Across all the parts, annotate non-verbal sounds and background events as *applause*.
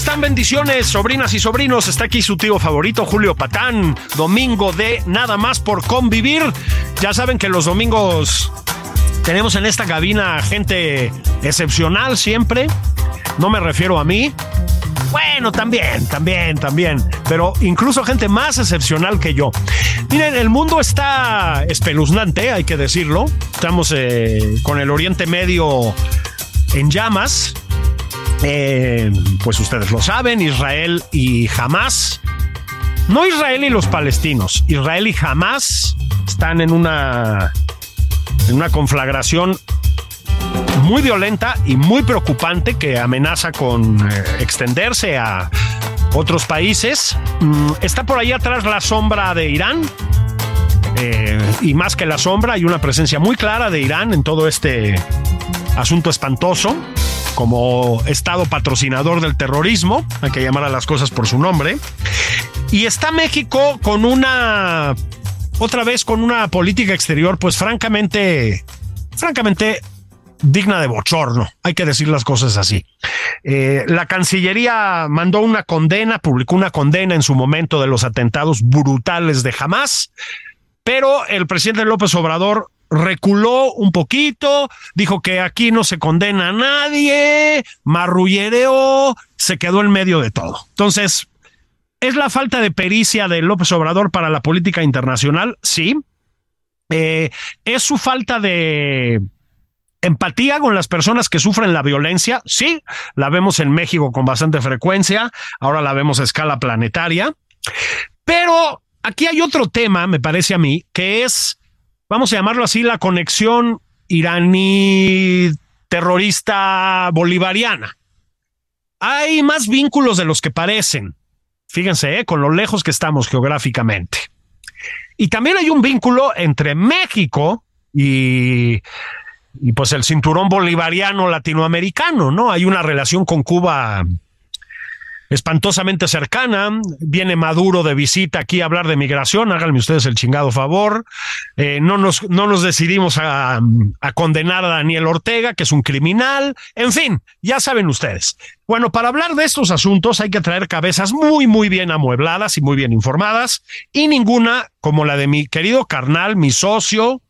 Están? Bendiciones, sobrinas y sobrinos. Está aquí su tío favorito, Julio Patán. Domingo de Nada más por convivir. Ya saben que los domingos tenemos en esta cabina gente excepcional siempre. No me refiero a mí. Bueno, también, también, también. Pero incluso gente más excepcional que yo. Miren, el mundo está espeluznante, hay que decirlo. Estamos eh, con el Oriente Medio en llamas. Eh, pues ustedes lo saben, Israel y Hamas. No Israel y los palestinos. Israel y Hamas están en una, en una conflagración muy violenta y muy preocupante que amenaza con eh, extenderse a otros países. Mm, está por ahí atrás la sombra de Irán. Eh, y más que la sombra, hay una presencia muy clara de Irán en todo este asunto espantoso como Estado patrocinador del terrorismo, hay que llamar a las cosas por su nombre. Y está México con una, otra vez con una política exterior, pues francamente, francamente digna de bochorno, hay que decir las cosas así. Eh, la Cancillería mandó una condena, publicó una condena en su momento de los atentados brutales de Hamas, pero el presidente López Obrador reculó un poquito, dijo que aquí no se condena a nadie, marrullereó, se quedó en medio de todo. Entonces, ¿es la falta de pericia de López Obrador para la política internacional? Sí. Eh, ¿Es su falta de empatía con las personas que sufren la violencia? Sí, la vemos en México con bastante frecuencia, ahora la vemos a escala planetaria. Pero aquí hay otro tema, me parece a mí, que es vamos a llamarlo así, la conexión iraní terrorista bolivariana. Hay más vínculos de los que parecen. Fíjense, ¿eh? con lo lejos que estamos geográficamente. Y también hay un vínculo entre México y, y pues el cinturón bolivariano latinoamericano, ¿no? Hay una relación con Cuba espantosamente cercana. Viene Maduro de visita aquí a hablar de migración. Háganme ustedes el chingado favor. Eh, no, nos, no nos decidimos a, a, condenar a Daniel Ortega, que es un criminal. En fin, ya saben ustedes. Bueno, para hablar de estos asuntos hay que traer cabezas muy, muy bien amuebladas y muy bien informadas, y ninguna como la de mi querido carnal, mi socio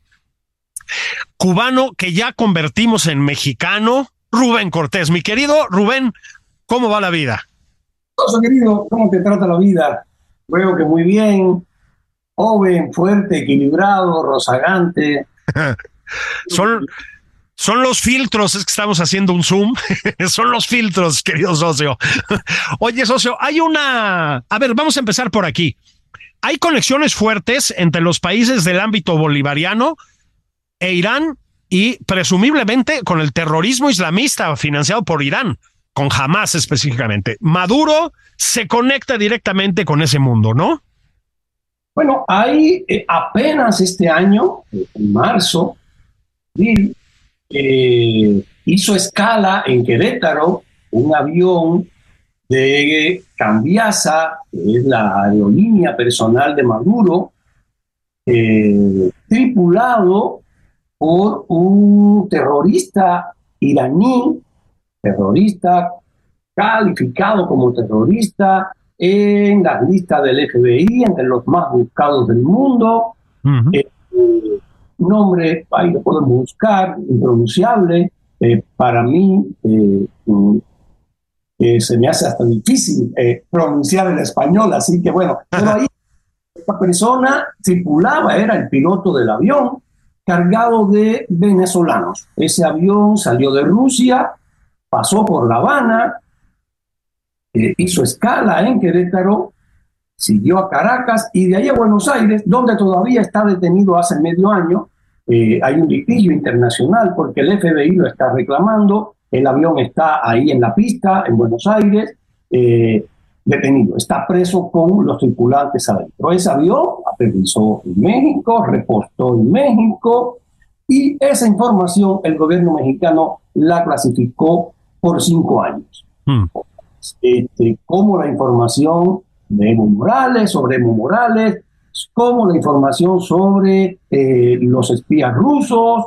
cubano, que ya convertimos en mexicano, Rubén Cortés. Mi querido Rubén, ¿cómo va la vida? Querido, ¿cómo te trata la vida? Veo que muy bien, joven, fuerte, equilibrado, rozagante. *laughs* son, son los filtros, es que estamos haciendo un zoom. *laughs* son los filtros, querido socio. *laughs* Oye, socio, hay una. A ver, vamos a empezar por aquí. Hay conexiones fuertes entre los países del ámbito bolivariano e Irán y presumiblemente con el terrorismo islamista financiado por Irán con Hamas específicamente. Maduro se conecta directamente con ese mundo, ¿no? Bueno, hay eh, apenas este año, en marzo, eh, hizo escala en Querétaro un avión de Cambiasa, que es la aerolínea personal de Maduro, eh, tripulado por un terrorista iraní terrorista, calificado como terrorista en la lista del FBI, entre los más buscados del mundo. Eh, nombre, ahí lo podemos buscar, impronunciable. Eh, para mí, eh, mm, se me hace hasta difícil pronunciar el español, así que bueno, *laughs* pero ahí esta persona circulaba, era el piloto del avión cargado de venezolanos. Ese avión salió de Rusia, pasó por La Habana, hizo escala en Querétaro, siguió a Caracas y de ahí a Buenos Aires, donde todavía está detenido hace medio año. Eh, hay un litigio internacional porque el FBI lo está reclamando. El avión está ahí en la pista, en Buenos Aires, eh, detenido. Está preso con los tripulantes adentro. Ese avión aterrizó en México, repostó en México y esa información el gobierno mexicano la clasificó por cinco años. Hmm. Este, como la información de Evo Morales, sobre Evo Morales, como la información sobre eh, los espías rusos,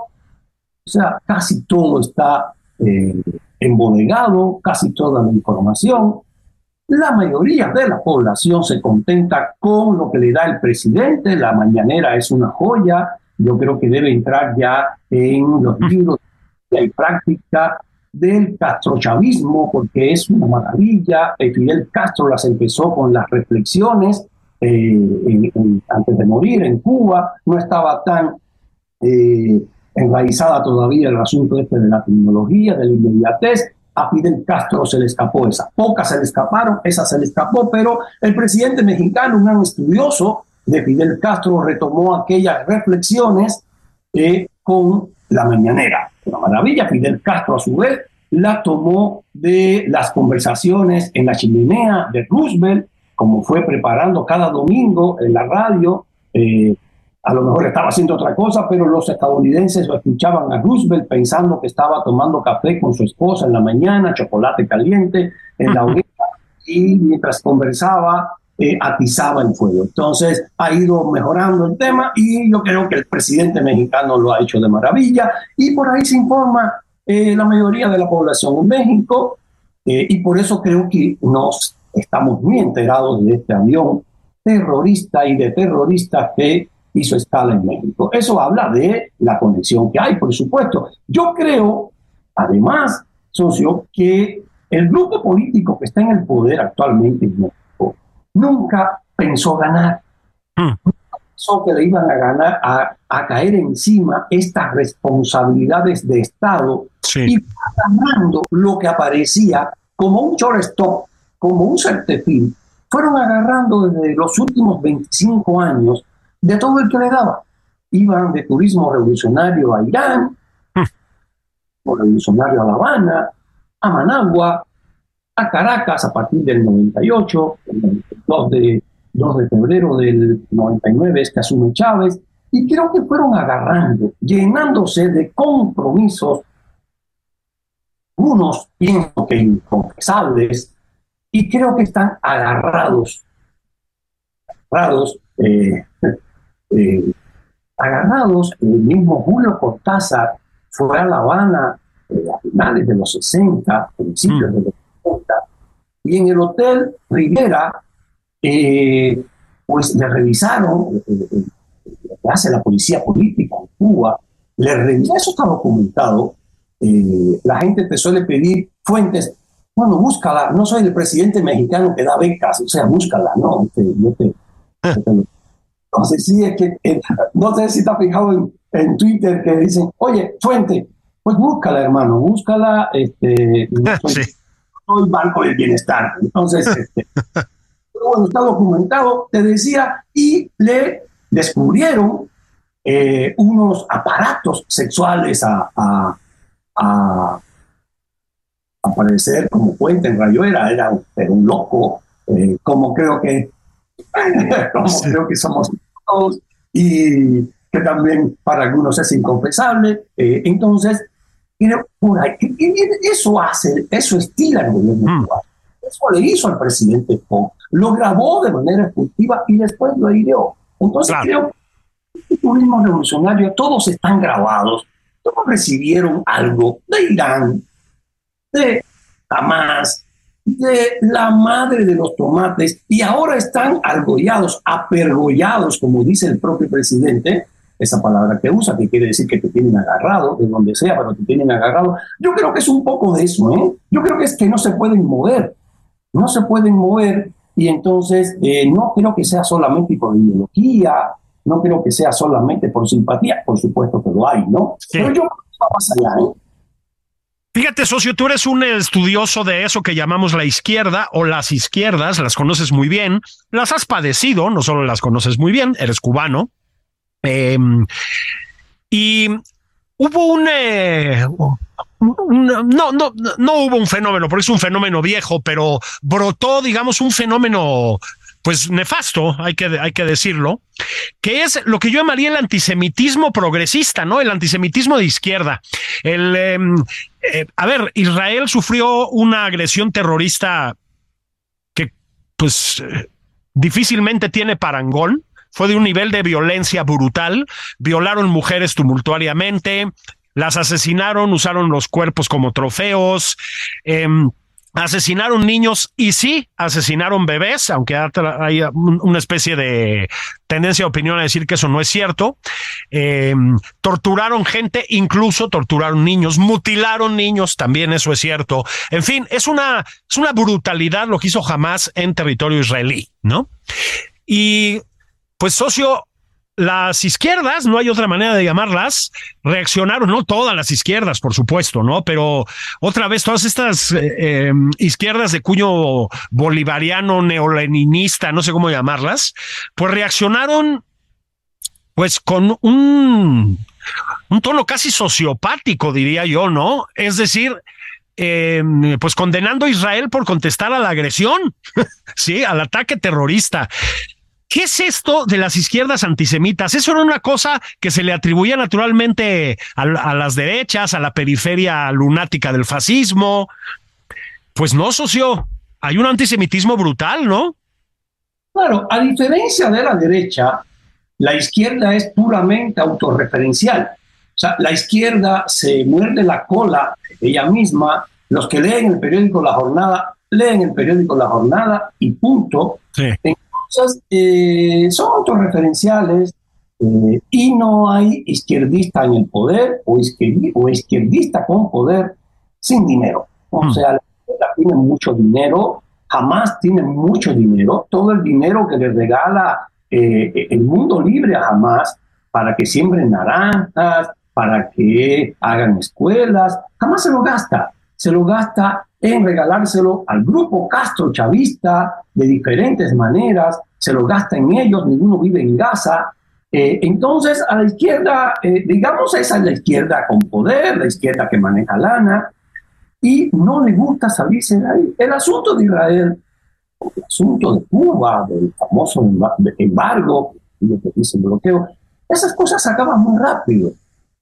o sea, casi todo está eh, embodegado, casi toda la información. La mayoría de la población se contenta con lo que le da el presidente, la mañanera es una joya, yo creo que debe entrar ya en los libros de práctica del castrochavismo, porque es una maravilla. Eh, Fidel Castro las empezó con las reflexiones eh, antes de morir en Cuba, no estaba tan eh, enraizada todavía el asunto este de la tecnología, de la inmediatez. A Fidel Castro se le escapó esa. Pocas se le escaparon, esa se le escapó, pero el presidente mexicano, un gran estudioso de Fidel Castro, retomó aquellas reflexiones con la mañanera. Una maravilla. Fidel Castro, a su vez, la tomó de las conversaciones en la chimenea de Roosevelt, como fue preparando cada domingo en la radio. Eh, a lo mejor estaba haciendo otra cosa, pero los estadounidenses lo escuchaban a Roosevelt pensando que estaba tomando café con su esposa en la mañana, chocolate caliente en la *laughs* hoguera, y mientras conversaba, eh, atizaba el fuego. Entonces ha ido mejorando el tema y yo creo que el presidente mexicano lo ha hecho de maravilla y por ahí se informa eh, la mayoría de la población en México eh, y por eso creo que nos estamos muy enterados de este avión terrorista y de terroristas que hizo escala en México. Eso habla de la conexión que hay, por supuesto. Yo creo, además, socio, que el grupo político que está en el poder actualmente nunca pensó ganar. Hmm que le iban a ganar, a, caer encima estas responsabilidades de Estado y agarrando lo que aparecía como un shortstop, como un certefín, fueron agarrando desde los últimos 25 años de todo el que le daba. Iban de turismo revolucionario a Irán, hmm. revolucionario a La Habana, a Managua, a Caracas a partir del 98, el 92 de 2 de febrero del 99 es que asume Chávez, y creo que fueron agarrando, llenándose de compromisos, unos pienso que inconfesables, y creo que están agarrados, agarrados, eh, *laughs* eh, agarrados, el mismo Julio Cortázar fue a La Habana eh, a finales de los 60, principios mm. de los 60, y en el Hotel Rivera eh, pues le revisaron, eh, eh, lo que hace la policía política en Cuba, le revisaron, eso está documentado, la gente te suele pedir fuentes, bueno, búscala, no soy el presidente mexicano que da becas, o sea, búscala, no, *laughs* entonces sí, es que, no sé si te has fijado en, en, Twitter que dicen, oye, fuente, pues búscala, hermano, búscala, este, *laughs* soy, soy Banco del Bienestar, entonces, este, *laughs* bueno, está documentado, te decía, y le descubrieron eh, unos aparatos sexuales a, a, a, aparecer como puente en Rayo era, era, un loco, eh, como creo que *laughs* como creo que somos todos, y que también para algunos es inconfesable. Eh, entonces, por ahí, eso hace, eso estila el gobierno mm. Eso le hizo al presidente Fox lo grabó de manera efectiva y después lo ideó. Entonces creo que el turismo revolucionario, todos están grabados, todos recibieron algo de Irán, de Hamas, de la madre de los tomates y ahora están argollados, apergollados, como dice el propio presidente, esa palabra que usa, que quiere decir que te tienen agarrado, de donde sea, pero te tienen agarrado. Yo creo que es un poco de eso, ¿eh? Yo creo que es que no se pueden mover, no se pueden mover y entonces eh, no creo que sea solamente por ideología, no creo que sea solamente por simpatía, por supuesto que lo hay, ¿no? Pero yo más allá, ¿eh? Fíjate, socio, tú eres un estudioso de eso que llamamos la izquierda o las izquierdas, las conoces muy bien, las has padecido, no solo las conoces muy bien, eres cubano. Em, y hubo un, eh, no, no, no hubo un fenómeno, porque es un fenómeno viejo, pero brotó, digamos, un fenómeno pues nefasto, hay que, hay que decirlo, que es lo que yo llamaría el antisemitismo progresista, ¿no? El antisemitismo de izquierda. El, em, eh, a ver, Israel sufrió una agresión terrorista que, pues, eh, difícilmente tiene parangón. Fue de un nivel de violencia brutal. Violaron mujeres tumultuariamente, las asesinaron, usaron los cuerpos como trofeos. Eh, asesinaron niños y sí, asesinaron bebés, aunque hay una especie de tendencia de opinión a decir que eso no es cierto. Eh, torturaron gente, incluso torturaron niños, mutilaron niños, también eso es cierto. En fin, es una, es una brutalidad lo que hizo jamás en territorio israelí, ¿no? Y pues socio, las izquierdas, no hay otra manera de llamarlas, reaccionaron, no todas las izquierdas, por supuesto, ¿no? Pero otra vez, todas estas eh, em, izquierdas de cuño bolivariano, neoleninista, no sé cómo llamarlas, pues reaccionaron pues con un, un tono casi sociopático, diría yo, ¿no? Es decir, em, pues condenando a Israel por contestar a la agresión, *laughs* sí, al ataque terrorista. ¿Qué es esto de las izquierdas antisemitas? Eso era una cosa que se le atribuía naturalmente a, las derechas, a la periferia lunática del fascismo. Pues no, socio. Hay un antisemitismo brutal, ¿no? Claro, a diferencia de la derecha, la izquierda es puramente autorreferencial. O sea, la izquierda se muerde la cola ella misma. Los que leen el periódico La Jornada, leen el periódico La Jornada y punto. Sí cosas eh, son autorreferenciales eh, y no hay izquierdista en el poder o, izquierdista, con poder sin dinero. O hmm. sea, la izquierda tiene mucho dinero, jamás tiene mucho dinero. Todo el dinero que le regala eh, el mundo libre a Hamas para que siembren naranjas, para que hagan escuelas, jamás se lo gasta. Se lo gasta en regalárselo al grupo Castro chavista de diferentes maneras, se lo gasta en ellos, ninguno vive en Gaza. Eh, entonces, a la izquierda, eh, digamos, esa es la izquierda con poder, la izquierda que maneja lana, y no le gusta salirse de ahí. El asunto de Israel, el asunto de Cuba, del famoso embargo, y lo que dice bloqueo, esas cosas acaban muy rápido.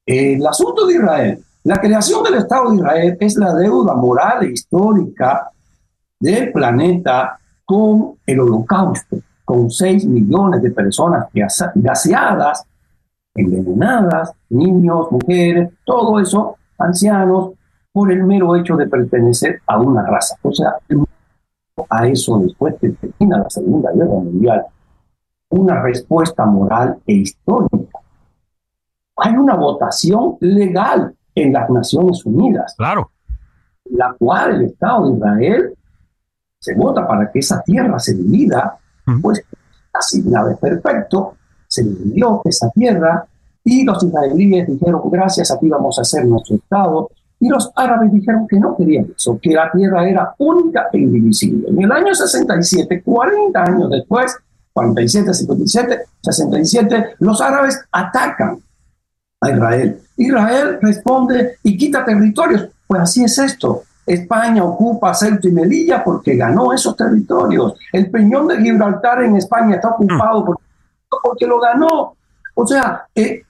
El asunto de Israel la creación del Estado de Israel es la deuda moral e histórica del planeta con el holocausto, con 6 millones de personas gaseadas, envenenadas, niños, mujeres, todo eso, ancianos, por el mero hecho de pertenecer a una raza. O sea, a eso después de termina la Segunda Guerra Mundial, una respuesta moral e histórica. Hay una votación legal en las Naciones Unidas. Claro. La cual el Estado de Israel se vota para que esa tierra se divida, pues así nada es perfecto, se dividió esa tierra y los israelíes dijeron, gracias, aquí vamos a hacer nuestro Estado. Y los árabes dijeron que no querían eso, que la tierra era única e indivisible. En el año 67, 40 años después, 47, 57, 67, los árabes atacan a Israel. Israel responde y quita territorios. Pues así es esto. España ocupa Ceuta y Melilla porque ganó esos territorios. El Peñón de Gibraltar en España está ocupado mm. porque, lo ganó. O sea, eh,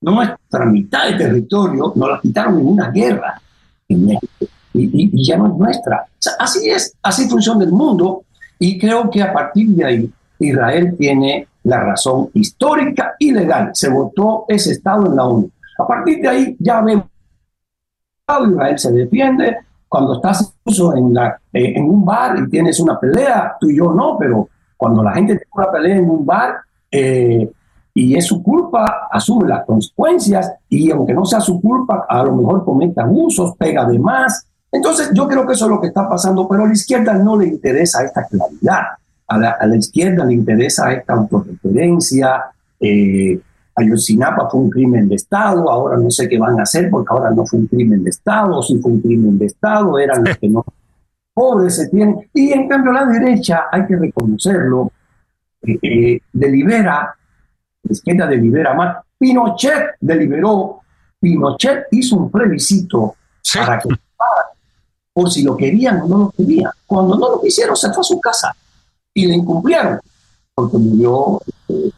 nuestra mitad de territorio nos la quitaron en una guerra en México y, ya no es nuestra. así es, así funciona el mundo y creo que a partir de ahí Israel tiene la razón histórica y legal. Se votó ese Estado en la ONU. A partir de ahí ya vemos Israel se defiende. Cuando estás en, la, eh, en un bar y tienes una pelea, tú y yo no, pero cuando la gente tiene una pelea en un bar, eh, y es su culpa, asume las consecuencias y aunque no sea su culpa, a lo mejor comete abusos, pega de más. Entonces yo creo que eso es lo que está pasando, pero a la izquierda no le interesa esta claridad, a la, izquierda le interesa esta autorreferencia. Eh, Ayotzinapa fue un crimen de Estado, ahora no sé qué van a hacer porque ahora no fue un crimen de Estado, si fue un crimen de Estado, eran los que no pobres se tienen. Y en cambio la derecha, hay que reconocerlo, eh, eh, delibera la izquierda delibera más. Pinochet deliberó, Pinochet hizo un plebiscito para que por si lo querían o no lo querían. Cuando no lo quisieron, se fue a su casa y le incumplieron, porque murió eh,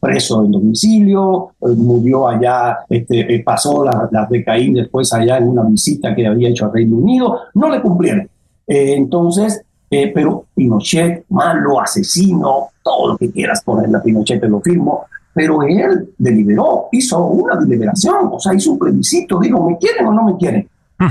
preso en domicilio, eh, murió allá, este, eh, pasó las la de Caín después allá en una visita que había hecho al Reino Unido, no le cumplieron. entonces, pero Pinochet, malo, asesino, todo lo que quieras ponerle a Pinochet, te lo firmo, pero él deliberó, hizo una deliberación, o sea, hizo un plebiscito, dijo, ¿me quieren o no me quieren? Hmm.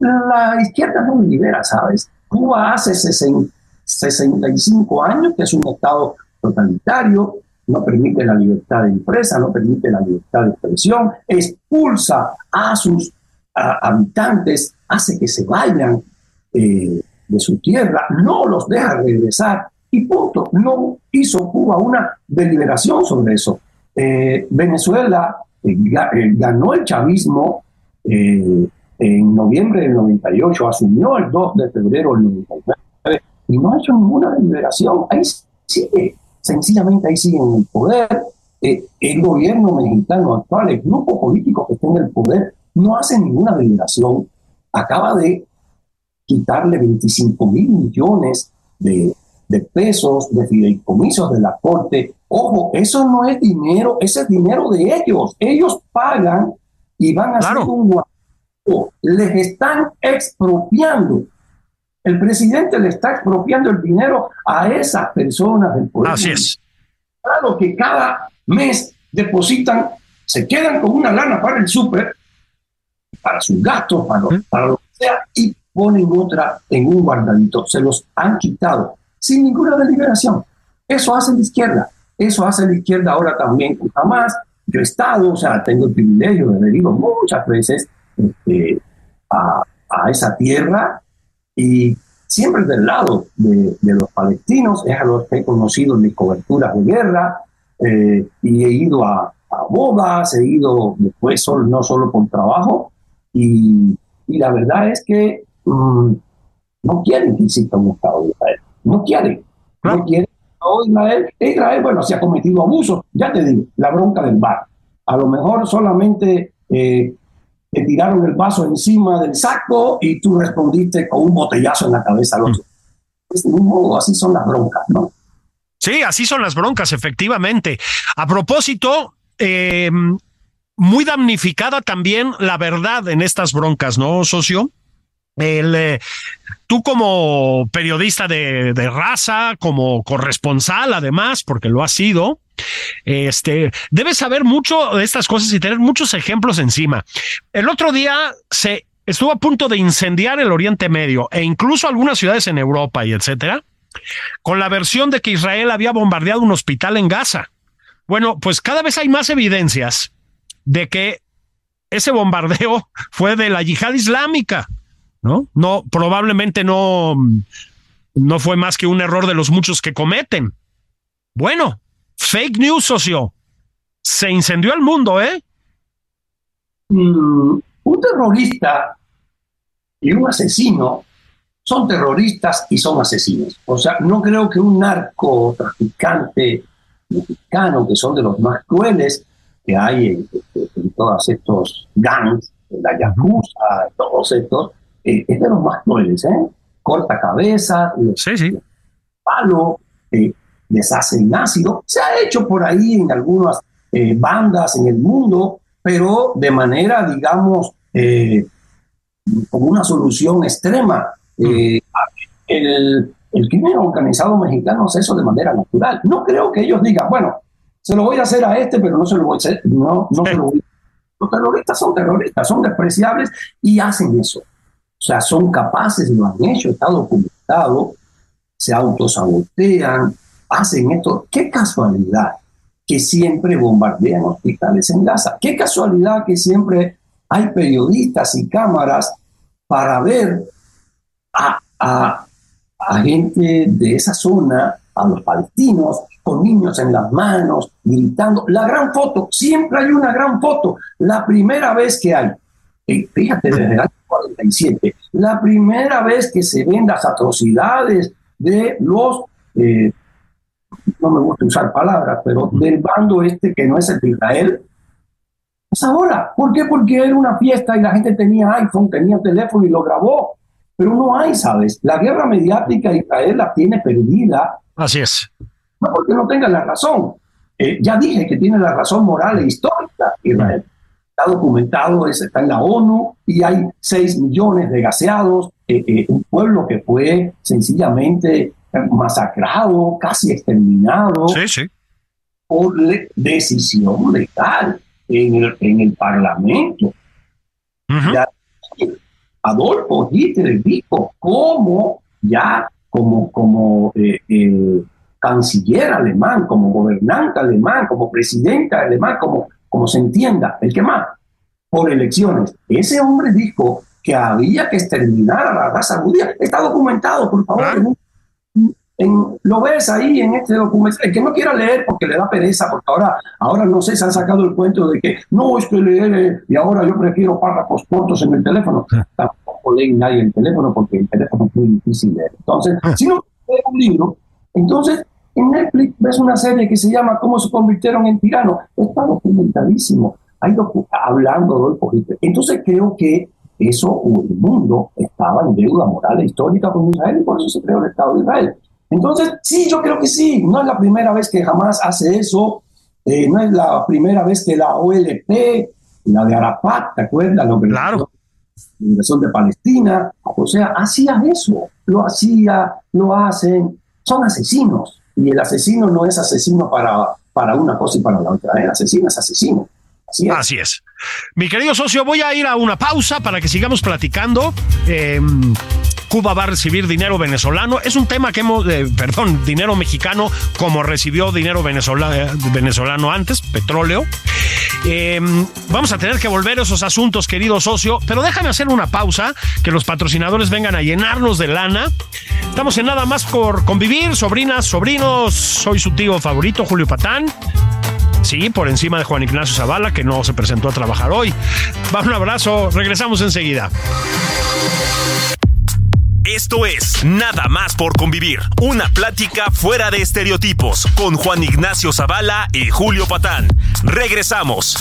La izquierda no delibera, ¿sabes? Cuba hace 65 años que es un Estado totalitario, no permite la libertad de empresa, no permite la libertad de expresión, expulsa a sus habitantes, hace que se vayan eh, de su tierra, no los deja regresar y punto. No hizo Cuba una deliberación sobre eso. Eh, Venezuela eh, ganó el chavismo en noviembre del 98, asumió el 2 de febrero del 99 y no ha hecho ninguna deliberación. Ahí sigue, sencillamente ahí sigue en el poder. el gobierno mexicano actual, el grupo político que está en el poder, no hace ninguna deliberación. Acaba de quitarle 25 mil millones de, de pesos, de fideicomisos de la corte. Ojo, eso no es dinero, ese es dinero de ellos. Ellos pagan y van a hacer un guapo. Les están expropiando. El presidente le está expropiando el dinero a esas personas del poder. Así es. Claro que cada mes depositan, se quedan con una lana para el súper, para sus gastos, para, para lo que sea, y ponen otra en un guardadito. Se los han quitado sin ninguna deliberación. Eso hace la izquierda. Eso hace la izquierda ahora también con Hamas. Yo he estado, o sea, tengo el privilegio de haber ido muchas veces este, a, esa tierra y siempre del lado de, los palestinos, es a los que he conocido en mis coberturas de guerra eh, y he ido a, bodas, he ido después solo, no solo por trabajo y, la verdad es que mm, no quieren que exista un Estado de Israel. No quiere. No quiere. Israel, Israel, bueno, se ha cometido abusos. Ya te digo, la bronca del bar. A lo mejor solamente eh, te tiraron el vaso encima del saco y tú respondiste con un botellazo en la cabeza al otro. Mm. así son las broncas, ¿no? Sí, así son las broncas, efectivamente. A propósito, eh, muy damnificada también la verdad en estas broncas, ¿no, socio? El, eh, tú como periodista de, raza, como corresponsal además, porque lo has sido, este, debes saber mucho de estas cosas y tener muchos ejemplos encima. El otro día se estuvo a punto de incendiar el Oriente Medio e incluso algunas ciudades en Europa y etcétera, con la versión de que Israel había bombardeado un hospital en Gaza. Bueno, pues cada vez hay más evidencias de que ese bombardeo *laughs* fue de la yihad islámica ¿no? No, probablemente no, no fue más que un error de los muchos que cometen. Bueno, fake news, socio. Se incendió el mundo, ¿eh? Mm, un terrorista y un asesino son terroristas y son asesinos. O sea, no creo que un narcotraficante mexicano, que son de los más crueles que hay en, en todos estos gangs, la Yakuza, todos estos, eh, es de los más crueles, ¿eh? Corta cabeza, sí, sí. palo, eh, les hacen ácido. Se ha hecho por ahí en algunas eh, bandas en el mundo, pero de manera, digamos, como una solución extrema. Mm. el, el crimen organizado mexicano hace eso de manera natural. No creo que ellos digan, bueno, se lo voy a hacer a este, pero no se lo voy a hacer. No, no se lo voy a Los terroristas son terroristas, son despreciables y hacen eso. O sea, son capaces, lo han hecho, está documentado, se autosabotean, hacen esto. Qué casualidad que siempre bombardean hospitales en Gaza. Qué casualidad que siempre hay periodistas y cámaras para ver a, a, gente de esa zona, a los palestinos, con niños en las manos, gritando. La gran foto, siempre hay una gran foto. La primera vez que hay, eh, fíjate, desde el 47, la primera vez que se ven las atrocidades de los, eh, no me gusta usar palabras, pero del bando este que no es el de Israel, es ahora. ¿Por qué? Porque era una fiesta y la gente tenía iPhone, tenía teléfono y lo grabó. Pero no hay, ¿sabes? La guerra mediática Israel la tiene perdida. Así es. No porque no tenga la razón. Eh, ya dije que tiene la razón moral e histórica Israel. Está documentado, está en la ONU y hay 6 millones de gaseados, eh, eh, un pueblo que fue sencillamente masacrado, casi exterminado Sí, sí. por le- decisión legal en el, en el Parlamento. Ya, Adolfo Hitler dijo cómo ya como, como eh, eh, canciller alemán, como gobernante alemán, como presidente alemán, como, como se entienda, el que más, por elecciones. Ese hombre dijo que había que exterminar a la raza judía. Está documentado, por favor. Claro. en en- lo ves ahí en este documento. El que no quiera leer porque le da pereza, porque ahora, ahora no sé, se han sacado el cuento de que no, es que leer eh, y ahora yo prefiero párrafos cortos en el teléfono. Tampoco lee nadie el teléfono porque el teléfono es muy difícil leer. Entonces, si no lees un libro, entonces en Netflix ves una serie que se llama ¿Cómo se convirtieron en tiranos? Está documentadísimo. Hay docu- hablando de Adolfo Hitler. Entonces creo que eso, el mundo estaba en deuda moral e histórica con Israel y por eso se creó el Estado de Israel. Entonces, sí, yo creo que sí. No es la primera vez que jamás hace eso. eh, no es la primera vez que la OLP, la de Arafat, ¿te acuerdas? La Claro. la Liberación de Palestina. O sea, hacía eso. Lo hacía, lo hacen. Son asesinos. Y el asesino no es asesino para, para una cosa y para la otra. El asesino es asesino. Así es. Mi querido socio, voy a ir a una pausa para que sigamos platicando. Eh, Cuba va a recibir dinero venezolano. Es un tema que hemos, eh, perdón, dinero mexicano, como recibió dinero venezola- venezolano antes, petróleo. Eh, vamos a tener que volver a esos asuntos, querido socio, pero déjame hacer una pausa, que los patrocinadores vengan a llenarnos de lana. Estamos en nada más por convivir, sobrinas, sobrinos. Soy su tío favorito, Julio Patán. Sí, por encima de Juan Ignacio Zavala, que no se presentó a trabajar hoy. Va un abrazo, regresamos enseguida. Esto es Nada más por convivir, una plática fuera de estereotipos con Juan Ignacio Zavala y Julio Patán. Regresamos.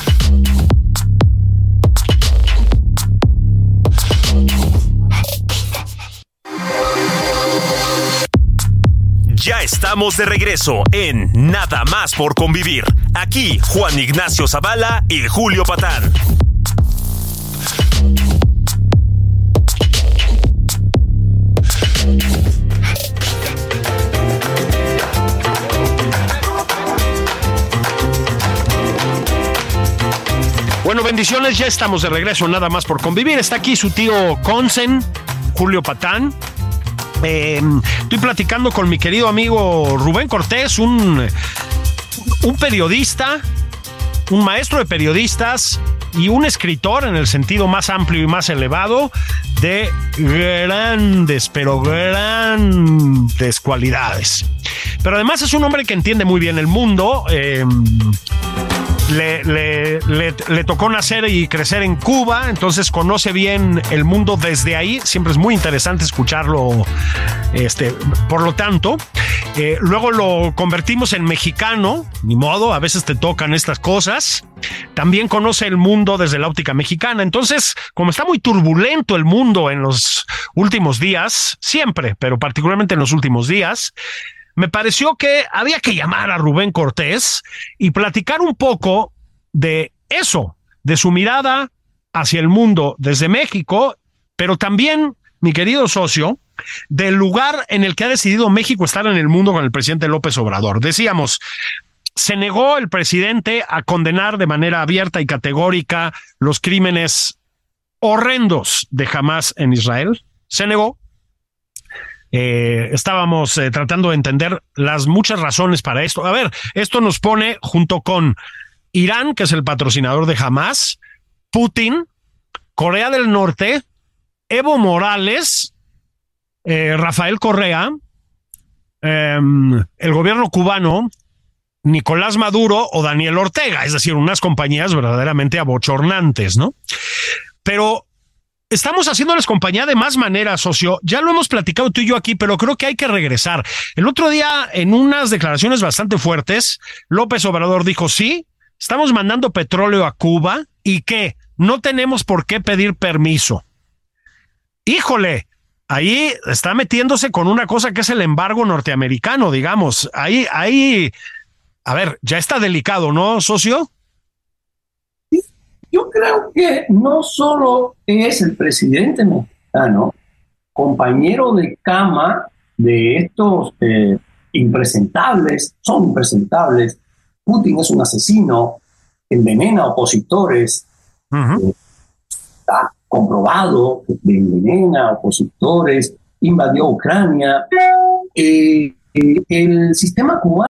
Ya estamos de regreso en Nada más por convivir. Aquí Juan Ignacio Zavala y Julio Patán. Bueno, bendiciones, ya estamos de regreso, nada más por convivir. Está aquí su tío Consen, Julio Patán. Eh, estoy platicando con mi querido amigo Rubén Cortés, un, un periodista, un maestro de periodistas y un escritor en el sentido más amplio y más elevado de grandes, pero grandes cualidades. Pero además es un hombre que entiende muy bien el mundo. eh, le, le- tocó nacer y crecer en Cuba, entonces conoce bien el mundo desde ahí. Siempre es muy interesante escucharlo. Este, por lo tanto, eh, luego lo convertimos en mexicano, ni modo, a veces te tocan estas cosas. También conoce el mundo desde la óptica mexicana. Entonces, como está muy turbulento el mundo en los últimos días, siempre, pero particularmente en los últimos días, me pareció que había que llamar a Rubén Cortés y platicar un poco de eso, de su mirada hacia el mundo desde México, pero también, mi querido socio, del lugar en el que ha decidido México estar en el mundo con el presidente López Obrador. Decíamos, se negó el presidente a condenar de manera abierta y categórica los crímenes horrendos de Hamas en Israel. Se negó. Eh, estábamos eh, tratando de entender las muchas razones para esto. A ver, esto nos pone junto con Irán, que es el patrocinador de Hamas, Putin, Corea del Norte, Evo Morales, eh, Rafael Correa, em, el gobierno cubano, Nicolás Maduro o Daniel Ortega, es decir, unas compañías verdaderamente abochornantes, ¿no? Pero estamos haciéndoles compañía de más maneras, socio. Ya lo hemos platicado tú y yo aquí, pero creo que hay que regresar. El otro día, en unas declaraciones bastante fuertes, López Obrador dijo, sí, estamos mandando petróleo a Cuba y que no tenemos por qué pedir permiso. Híjole, ahí está metiéndose con una cosa que es el embargo norteamericano, digamos. Ahí, ahí, a ver, ya está delicado, ¿no, socio? Yo creo que no solo es el presidente mexicano, compañero de cama de estos eh, impresentables, son impresentables. Putin es un asesino, envenena opositores, eh, está comprobado que envenena opositores, invadió Ucrania. Eh, el sistema cubano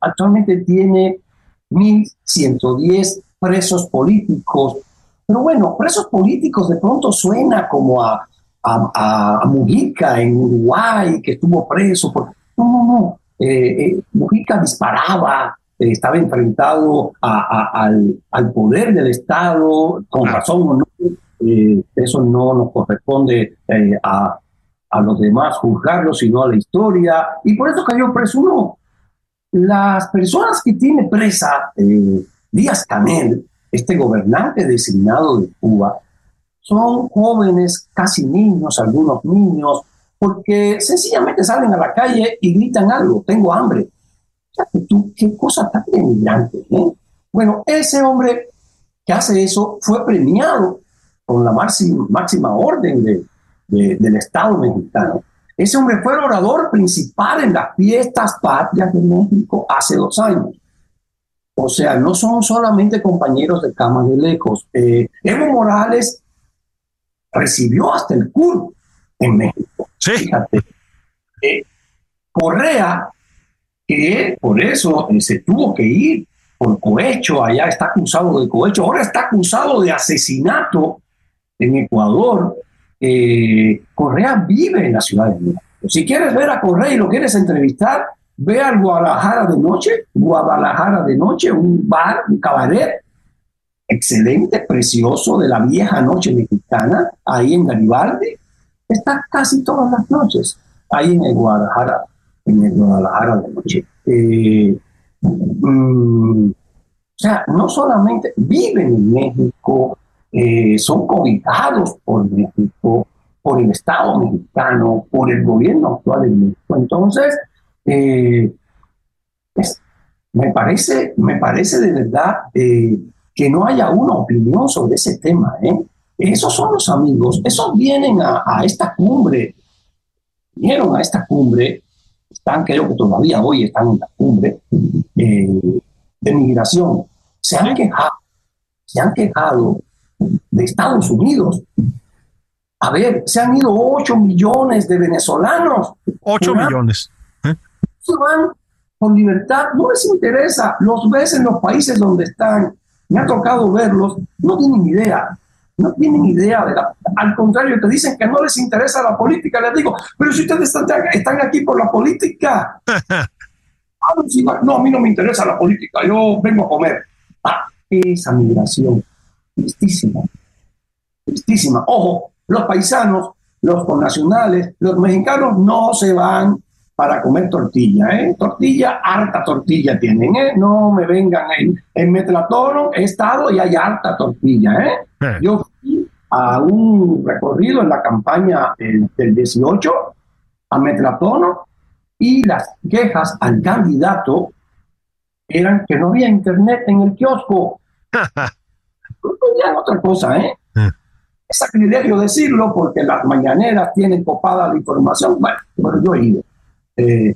Actualmente tiene 1.110 presos políticos. Pero bueno, presos políticos de pronto suena como a, a, a Mujica en Uruguay, que estuvo preso. Por... No, no, no. Eh, eh, Mujica disparaba, eh, estaba enfrentado al, al, poder del Estado, con razón o no. eso no nos corresponde a, a los demás juzgarlo, sino a la historia. Y por eso cayó preso uno las personas que tiene presa eh, Díaz Canel, este gobernante designado de Cuba, son jóvenes, casi niños, algunos niños, porque sencillamente salen a la calle y gritan algo, tengo hambre. tú, qué cosa tan denigrante. ¿eh? Bueno, ese hombre que hace eso fue premiado con la máxima, máxima orden de, del Estado mexicano. Ese hombre fue el orador principal en las fiestas patrias de México hace dos años. O sea, no son solamente compañeros de cama de lejos. Eh, Evo Morales recibió hasta el CUR en México. Sí. Fíjate. Eh, Correa, que por eso eh, se tuvo que ir por cohecho, allá está acusado de cohecho, ahora está acusado de asesinato en Ecuador eh, Correa vive en la ciudad de México. Si quieres ver a Correa y lo quieres entrevistar, ve al Guadalajara de noche, Guadalajara de noche, un bar, un cabaret excelente, precioso de la vieja noche mexicana, ahí en Garibaldi. Está casi todas las noches, ahí en el Guadalajara, en el Guadalajara de noche. Eh, mm, o sea, no solamente viven en México, eh, son cobijados por México, por el Estado mexicano, por el gobierno actual de México. Entonces, eh, me, parece, me parece de verdad eh, que no haya una opinión sobre ese tema. Esos son los amigos, esos vienen a, a esta cumbre, vinieron a esta cumbre, están, creo que todavía hoy están en la cumbre de migración, se han quejado, se han quejado de Estados Unidos. A ver, se han ido 8 millones de venezolanos. 8 millones. ¿Eh? Se van con libertad, no les interesa, los ves en los países donde están, me ha tocado verlos, no tienen idea, no tienen idea de la, al contrario, te dicen que no les interesa la política, les digo, pero si ustedes están, están aquí por la política, *laughs* no, a mí no me interesa la política, yo vengo a comer. Ah, esa migración tristísima, tristísima. Ojo, los paisanos, los connacionales, los mexicanos no se van para comer tortilla, ¿eh? Tortilla, harta tortilla tienen, ¿eh? No me vengan en, en Metlatono, he estado y hay harta tortilla, ¿eh? eh. Yo fui a un recorrido en la campaña eh, del 18 a Metratono y las quejas al candidato eran que no había internet en el kiosco. *laughs* ya otra cosa, ¿eh? Ah. Es sacrilegio decirlo porque las mañaneras tienen copada la información. Bueno, bueno yo he ido. Eh,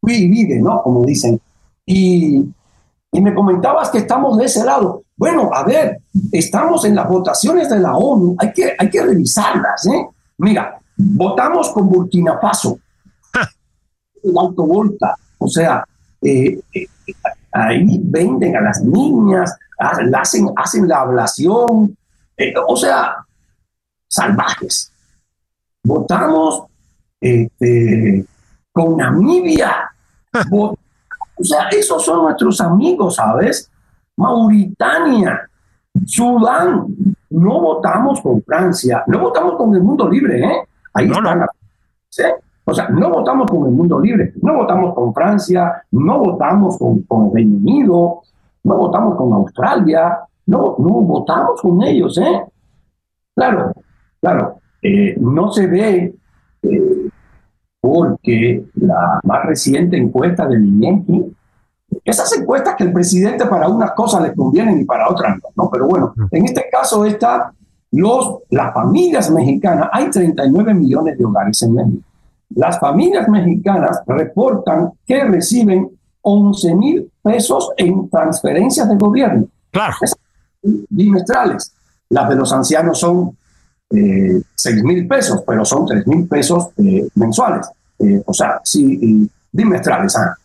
fui y vive, ¿no? Como dicen. Y, y me comentabas que estamos de ese lado. Bueno, a ver, estamos en las votaciones de la ONU, hay que, hay que revisarlas, ¿eh? Mira, votamos con Burkina Faso, el Alto Volta, o sea, eh, eh, ahí venden a las niñas, hacen, hacen la ablación, eh, o sea, salvajes. Votamos este, con Namibia, *laughs* o sea, esos son nuestros amigos, ¿sabes? Mauritania, Sudán. No votamos con Francia, no votamos con el mundo libre, ¿eh? Ahí está O sea, no votamos con el mundo libre, no votamos con Francia, no votamos con, con Reino Unido, no votamos con Australia, no, no votamos con ellos, ¿eh? Claro, claro, eh, no se ve eh, porque la más reciente encuesta del INEGI esas encuestas que el presidente para unas cosas le convienen y para otras no, ¿no? Pero bueno, en este caso está los, las familias mexicanas, hay 39 millones de hogares en México. Las familias mexicanas reportan que reciben 11 mil pesos en transferencias del gobierno. Claro. bimestrales. Las de los ancianos son eh, 6 mil pesos, pero son 3 mil pesos eh, mensuales. Eh, o sea, sí, bimestrales. ¿ah?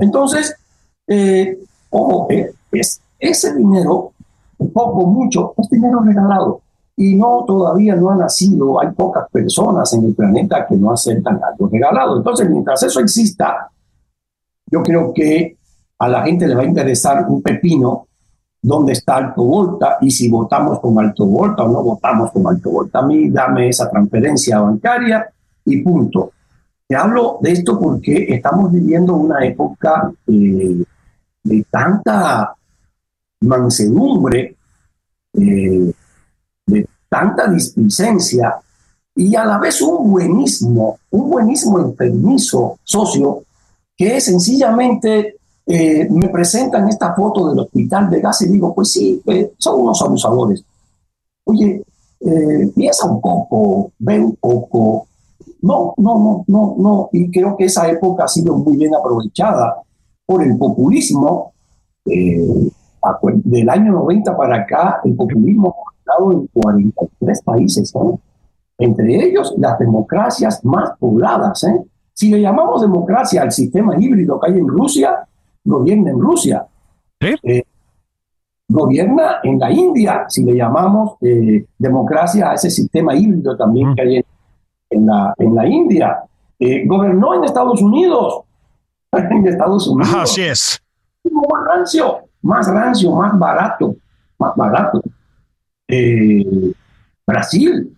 Entonces, eh, ojo, es, ese dinero, poco, mucho, es dinero regalado. Y no, todavía no ha nacido, hay pocas personas en el planeta que no aceptan algo regalado. Entonces, mientras eso exista, yo creo que a la gente le va a interesar un pepino dónde está Alto Volta y si votamos con Alto Volta o no votamos con Alto Volta. A mí dame esa transferencia bancaria y punto. Te hablo de esto porque estamos viviendo una época eh, de tanta mansedumbre, eh, de tanta displicencia y a la vez un buenismo, un buenismo enfermizo socio que sencillamente eh, me presentan esta foto del hospital de gas y digo, pues sí, eh, son unos abusadores. Oye, piensa un poco, ve un poco. No, no, no, no, no. Y creo que esa época ha sido muy bien aprovechada por el populismo. Eh, del año 90 para acá, el populismo ha estado en 43 países, ¿eh? entre ellos las democracias más pobladas. ¿eh? Si le llamamos democracia al sistema híbrido que hay en Rusia, gobierna en Rusia. gobierna en la India, si le llamamos democracia a ese sistema híbrido también que hay en, la, en la India. gobernó en Estados Unidos, *laughs* en Estados Unidos. Así es. Más rancio, más rancio, más barato, más barato. Eh, Brasil,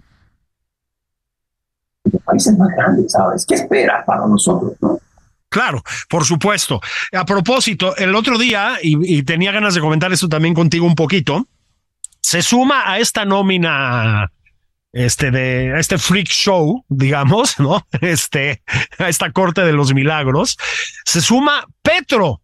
países más grandes, ¿sabes? ¿Qué espera para nosotros, no? Claro, por supuesto. A propósito, el otro día, y, y, tenía ganas de comentar esto también contigo un poquito, se suma a esta nómina este de este freak show, digamos, ¿no? *laughs* Este a esta corte de los milagros, se suma Petro,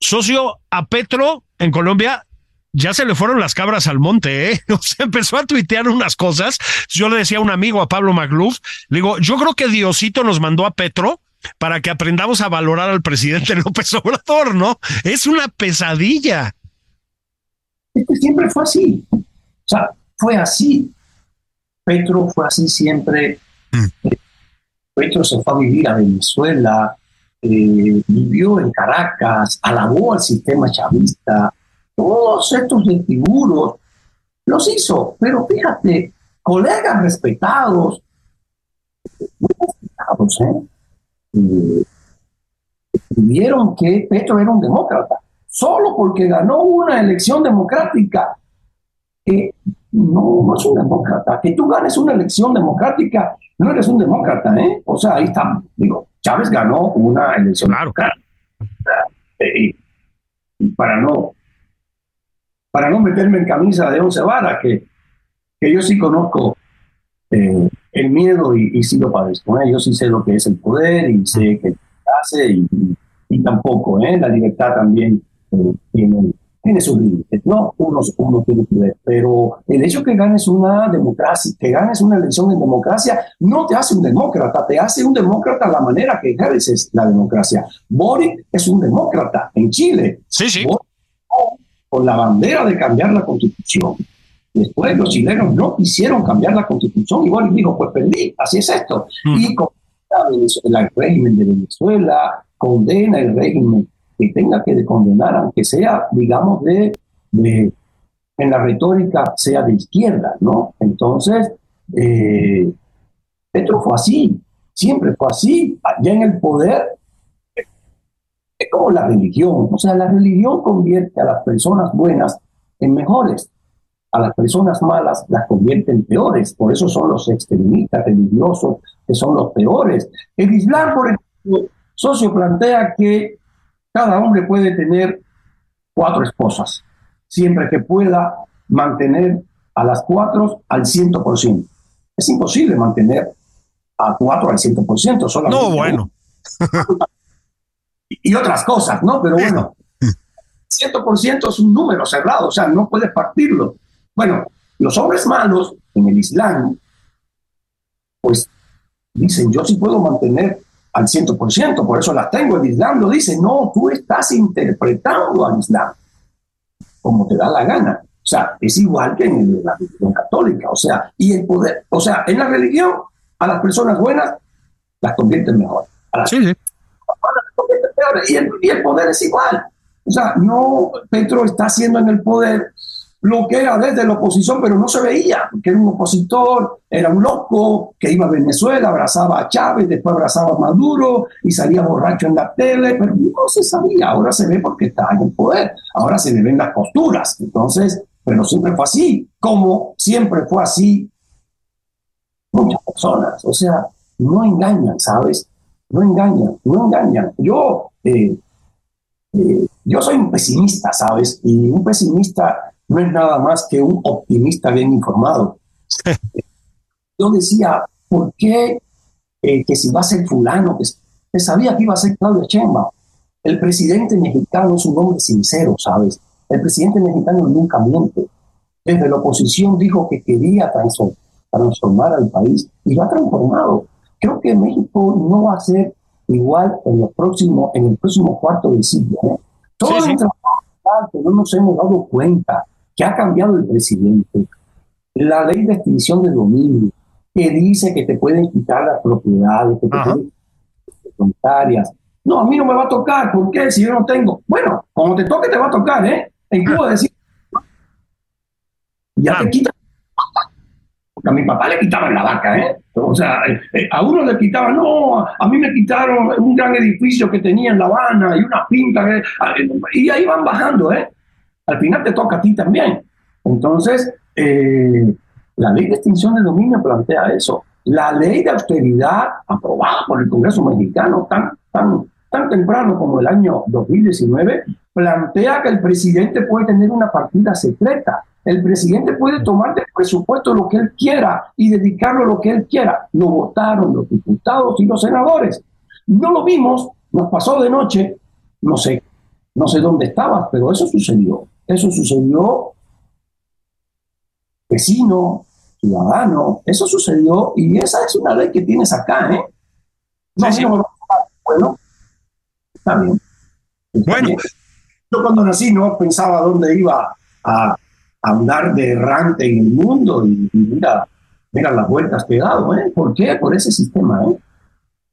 socio a Petro en Colombia. Ya se le fueron las cabras al monte, ¿eh? *laughs* O sea, empezó a tuitear unas cosas. Yo le decía a un amigo, a Pablo Magluf, le digo, yo creo que Diosito nos mandó a Petro para que aprendamos a valorar al presidente *laughs* López Obrador, ¿no? Es una pesadilla. siempre fue así. O sea, fue así. Petro fue así siempre. Mm. Petro se fue a vivir a Venezuela, eh, vivió en Caracas, alabó al sistema chavista, todos estos desfiguros los hizo, pero fíjate, colegas respetados, muy respetados, ¿eh? eh que Petro era un demócrata, solo porque ganó una elección democrática. que no, no es un demócrata. Que tú ganes una elección democrática, no eres un demócrata, ¿eh? O sea, ahí está. Digo, Chávez ganó una elección democrática. Eh, para no para no meterme en camisa de once varas, que que yo sí conozco eh, el miedo y, y, sí lo padezco. ¿eh? Yo sí sé lo que es el poder y sé qué hace y, y, tampoco. ¿eh? La libertad también eh, tiene, tiene sus límites, ¿no? Uno, uno tiene poder, pero el hecho que ganes una democracia, que ganes una elección en democracia, no te hace un demócrata, te hace un demócrata a la manera que ejerces la democracia. Boric es un demócrata en Chile. Sí, sí. Boric, con la bandera de cambiar la constitución. Después los chilenos no quisieron cambiar la constitución y dijo, pues perdí, así es esto. Mm. Y condena el régimen de Venezuela, condena el régimen que tenga que condenar, aunque sea, digamos, de, de en la retórica sea de izquierda, ¿no? Entonces, eh, Petro fue así, siempre fue así, ya en el poder, como la religión, o sea, la religión convierte a las personas buenas en mejores, a las personas malas las convierte en peores, por eso son los extremistas religiosos que son los peores. El Islam, por ejemplo, socio plantea que cada hombre puede tener cuatro esposas, siempre que pueda mantener a las cuatro al ciento por ciento. Es imposible mantener a cuatro al ciento por ciento. No, bueno. Y otras cosas, ¿no? Pero bueno, ciento por ciento es un número cerrado, o sea, no puedes partirlo. Bueno, los hombres malos en el Islam, pues dicen, yo sí puedo mantener al 100%, por eso las tengo. El Islam lo dice, no, tú estás interpretando al Islam como te da la gana. O sea, es igual que en la religión católica. O sea, y el poder, o sea, en la religión, a las personas buenas las convierten mejor. A las, sí, sí. Y el, poder es igual. O sea, no, Petro está haciendo en el poder lo que era desde la oposición, pero no se veía, que era un opositor, era un loco que iba a Venezuela, abrazaba a Chávez, después abrazaba a Maduro y salía borracho en la tele, pero no se sabía, ahora se ve porque está en el poder, ahora se le ven las posturas, entonces, pero siempre fue así, como siempre fue así muchas personas, o sea, no engañan, ¿sabes? No engañan, no engañan. Yo, eh, eh, yo soy un pesimista, ¿sabes? Y un pesimista no es nada más que un optimista bien informado. *laughs* Yo decía, ¿por qué eh, que si va a ser fulano, que, sabía que iba a ser Claudio Chemba? El presidente mexicano es un hombre sincero, ¿sabes? El presidente mexicano nunca miente. Desde la oposición dijo que quería transformar al país y lo ha transformado. Creo que México no va a ser igual en, el próximo, en el próximo cuarto de siglo. ¿eh? Todo sí, sí. que no nos hemos dado cuenta que ha cambiado el presidente. La ley de extinción de dominio, que dice que te pueden quitar las propiedades, que te pueden. No, a mí no me va a tocar, ¿por qué? Si yo no tengo. Bueno, como te toque, te va a tocar, ¿eh? En Cuba decir. Ya te quitan. A mi papá le quitaban la vaca, ¿eh? O sea, eh, a uno le quitaban, no, a mí me quitaron un gran edificio que tenía en La Habana y una pinta, y ahí van bajando, ¿eh? al final te toca a ti también. Entonces, eh, la ley de extinción de dominio plantea eso. La ley de austeridad aprobada por el Congreso mexicano tan, tan, tan temprano como el año 2019 plantea que el presidente puede tener una partida secreta. El presidente puede tomar del presupuesto lo que él quiera y dedicarlo a lo que él quiera. Lo votaron los diputados y los senadores. No lo vimos, nos pasó de noche, no sé, no sé dónde estaba, pero eso sucedió. Eso sucedió, vecino, ciudadano, eso sucedió y esa es una ley que tienes acá, ¿eh? No, sí, bueno, está bien. bueno. Yo cuando nací no pensaba dónde iba a, andar de errante en el mundo y, mira, mira las vueltas que he dado, ¿eh? ¿Por qué? Por ese sistema, ¿eh?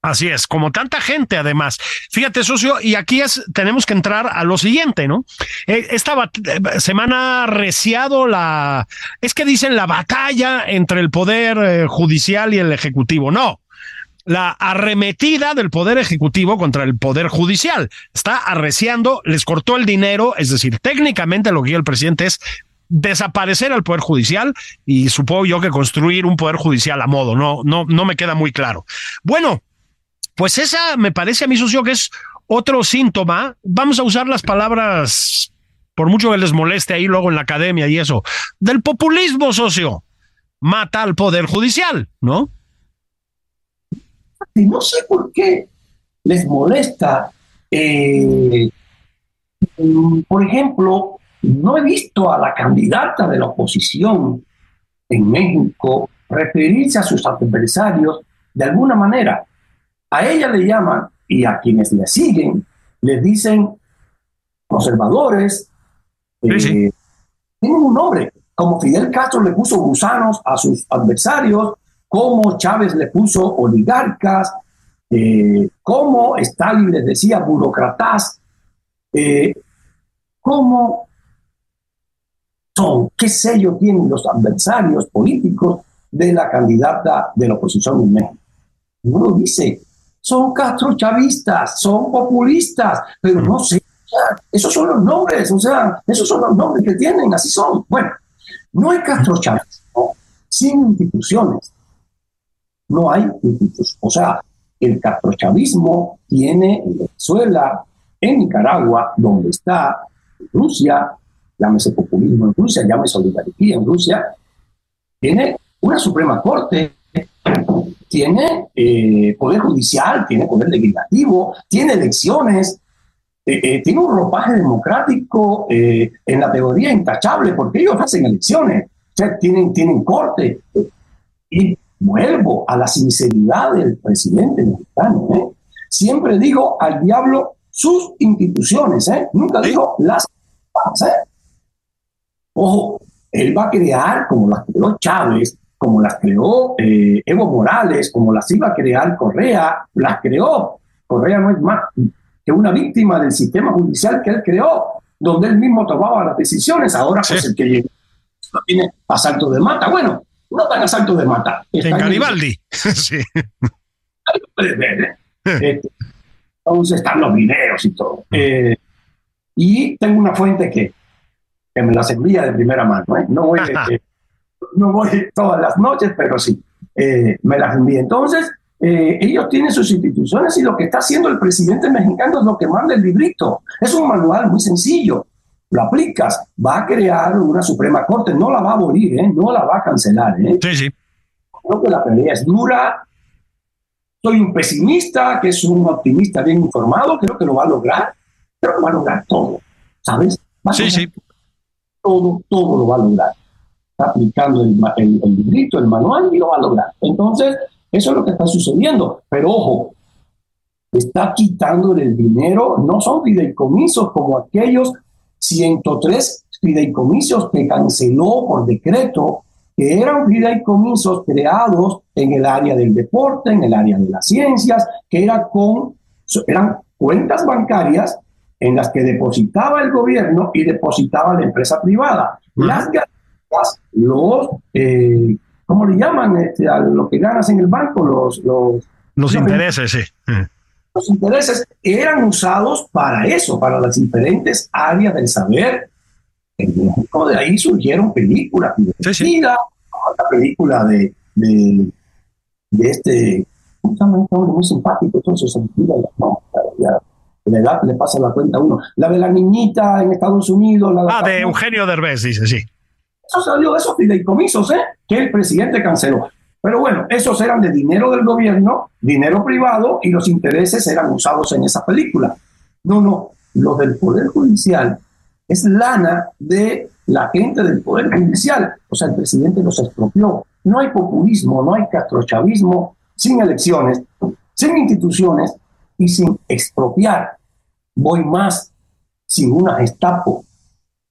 Así es, como tanta gente además. Fíjate, socio, y aquí es, tenemos que entrar a lo siguiente, ¿no? Eh, esta eh, semana reciado la, es que dicen la batalla entre el poder eh, judicial y el ejecutivo. No, la arremetida del poder ejecutivo contra el poder judicial. Está arreciando, les cortó el dinero, es decir, técnicamente lo que el presidente es desaparecer al poder judicial y supongo yo que construir un poder judicial a modo, no, no, no me queda muy claro. Bueno, pues esa me parece a mi socio que es otro síntoma. Vamos a usar las palabras, por mucho que les moleste ahí luego en la academia y eso, del populismo, socio. mata al Poder Judicial, ¿no? Y no sé por qué les molesta. Eh, por ejemplo, no he visto a la candidata de la oposición en México referirse a sus adversarios de alguna manera. A ella le llaman y a quienes le siguen les dicen conservadores. Eh, tienen un nombre, como Fidel Castro le puso gusanos a sus adversarios, como Chávez le puso oligarcas, eh, como Stalin les decía burócratas, eh, cómo son, qué sello tienen los adversarios políticos de la candidata de la oposición en México. Uno dice, son castrochavistas, son populistas, pero no sé, esos son los nombres, o sea, esos son los nombres que tienen, así son. Bueno, no hay castrochavismo sin instituciones. No hay instituciones. O sea, el castrochavismo tiene en Venezuela, en Nicaragua, donde está Rusia, llámese populismo en Rusia, llámese oligarquía en Rusia, tiene una Suprema Corte, tiene eh, poder judicial, tiene poder legislativo, tiene elecciones, eh, eh, tiene un ropaje democrático en la teoría intachable, porque ellos hacen elecciones, o sea, tienen, tienen corte. Y vuelvo a la sinceridad del presidente mexicano. Siempre digo al diablo sus instituciones, nunca digo las. Ojo, él va a crear, como las creó Chávez, como las creó eh, Evo Morales, como las iba a crear Correa, las creó. Correa no es más que una víctima del sistema judicial que él creó, donde él mismo tomaba las decisiones. Ahora, pues el que llegó tiene asalto de mata. Bueno, no tan asalto de mata. En *laughs* Garibaldi. sí. Este, entonces están los videos y todo. Eh, y tengo una fuente que, que me la envía de primera mano. ¿eh? No voy a no voy todas las noches, pero sí, eh, me las envíe. Entonces, eh, ellos tienen sus instituciones y lo que está haciendo el presidente mexicano es lo que manda el librito. Es un manual muy sencillo. Lo aplicas, va a crear una Suprema Corte, no la va a abolir, ¿eh? no la va a cancelar. ¿eh? Sí, sí. Creo que la pelea es dura. Soy un pesimista, que es un optimista bien informado, creo que lo va a lograr, pero va a lograr todo, ¿sabes? sí, sí. Todo, todo lo va a lograr está aplicando el, el, el, librito, el manual y lo va a lograr. Entonces, eso es lo que está sucediendo. Pero ojo, está quitando el dinero, no son fideicomisos como aquellos 103 fideicomisos que canceló por decreto, que eran fideicomisos creados en el área del deporte, en el área de las ciencias, que era con, eran cuentas bancarias en las que depositaba el gobierno y depositaba la empresa privada. Las los, eh, ¿cómo le llaman? Este, a lo que ganas en el banco, los... Los, los intereses, sí. Los intereses eran usados para eso, para las diferentes áreas del saber. En México de ahí surgieron películas, sí, sí. la película de, de, de este, muy simpático, entonces se ya, la edad le pasa la cuenta a uno. La de la niñita en Estados Unidos. La ah, de Eugenio Derbez, dice, sí. Eso salió de esos fideicomisos ¿eh? que el presidente canceló. Pero bueno, esos eran de dinero del gobierno, dinero privado, y los intereses eran usados en esa película. No, no, los del Poder Judicial es lana de la gente del Poder Judicial. O sea, el presidente los expropió. No hay populismo, no hay castrochavismo sin elecciones, sin instituciones y sin expropiar. Voy más, sin una Gestapo,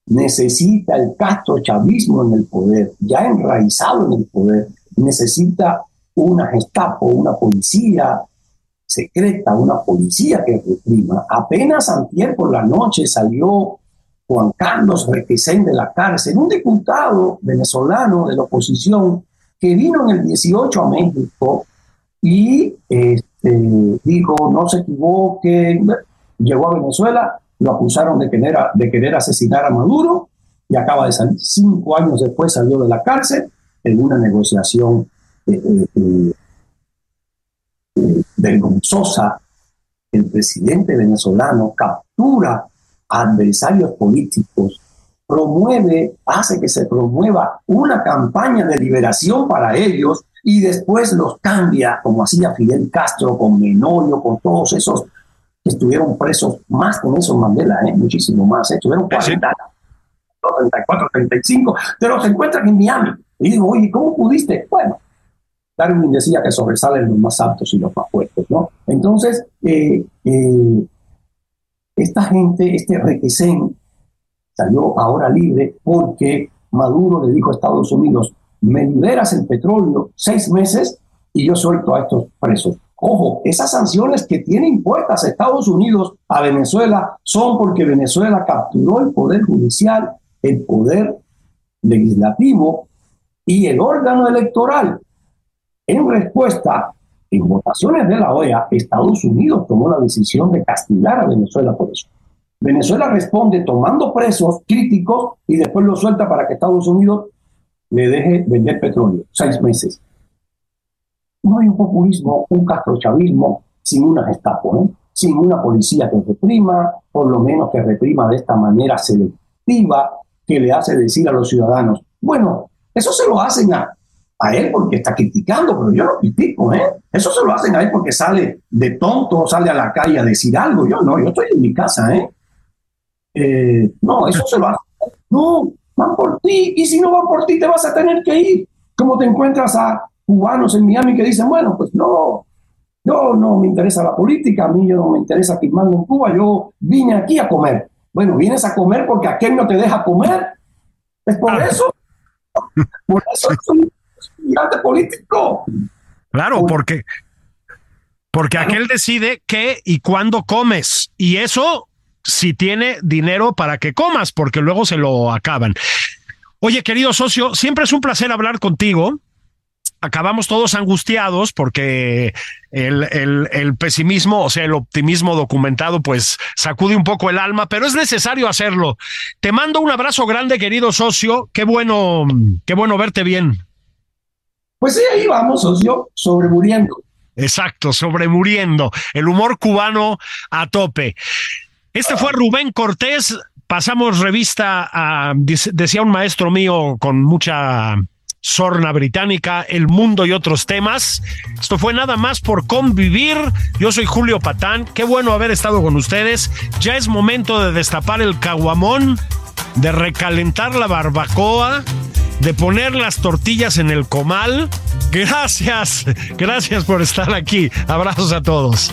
necesita el castro chavismo en el poder, ya enraizado en el poder, necesita una Gestapo, una policía secreta, una policía que reprima. Apenas antier por la noche salió Juan Carlos Requesén de la cárcel, un diputado venezolano de la oposición que vino en el 18 a México y este, dijo, no se equivoque, llegó a Venezuela, lo acusaron de querer, de querer asesinar a Maduro y acaba de salir. Cinco años después salió de la cárcel en una negociación eh, eh, eh, vergonzosa. El presidente venezolano captura a adversarios políticos promueve, hace que se promueva una campaña de liberación para ellos y después los cambia, como hacía Fidel Castro con Menoyo, con todos esos que estuvieron presos, más con esos Mandela, ¿eh? muchísimo más, ¿eh? estuvieron 40 34, 35, te los encuentran en Miami. Y digo, oye, ¿cómo pudiste? Bueno, Darwin decía que sobresalen los más altos y los más fuertes, ¿no? Entonces, eh, eh, esta gente, este requesén, salió ahora libre porque Maduro le dijo a Estados Unidos, me liberas el petróleo seis meses y yo suelto a estos presos. Ojo, esas sanciones que tiene impuestas Estados Unidos a Venezuela son porque Venezuela capturó el poder judicial, el poder legislativo y el órgano electoral. En respuesta, en votaciones de la OEA, Estados Unidos tomó la decisión de castigar a Venezuela por eso. Venezuela responde tomando presos críticos y después los suelta para que Estados Unidos le deje vender petróleo, seis meses. No hay un populismo, un castrochavismo sin una Gestapo, ¿eh? sin una policía que reprima, por lo menos que reprima de esta manera selectiva, que le hace decir a los ciudadanos, bueno, eso se lo hacen a, a él porque está criticando, pero yo no critico, ¿eh? Eso se lo hacen a él porque sale de tonto, sale a la calle a decir algo. Yo no, yo estoy en mi casa, ¿eh? eh no, eso se lo hacen. No, van por ti, y si no van por ti, te vas a tener que ir. Como te encuentras a cubanos en Miami que dicen, bueno, pues no, yo no me interesa la política, a mí no me interesa firmar en Cuba, yo vine aquí a comer. Bueno, vienes a comer porque aquel no te deja comer. Es por eso. Por *laughs* eso es un gigante político. Claro, porque, porque aquel decide qué y cuándo comes. Y eso si tiene dinero para que comas, porque luego se lo acaban. Oye, querido socio, siempre es un placer hablar contigo. Acabamos todos angustiados porque el, el, pesimismo, o sea, el optimismo documentado, pues sacude un poco el alma, pero es necesario hacerlo. Te mando un abrazo grande, querido socio. Qué bueno, qué bueno verte bien. Pues sí, ahí vamos, socio, sobremuriendo. Exacto, sobremuriendo. El humor cubano a tope. Este fue Rubén Cortés. Pasamos revista a, decía un maestro mío con mucha sorna británica, el mundo y otros temas. Esto fue nada más por convivir. Yo soy Julio Patán. Qué bueno haber estado con ustedes. Ya es momento de destapar el caguamón, de recalentar la barbacoa, de poner las tortillas en el comal. Gracias, gracias por estar aquí. Abrazos a todos.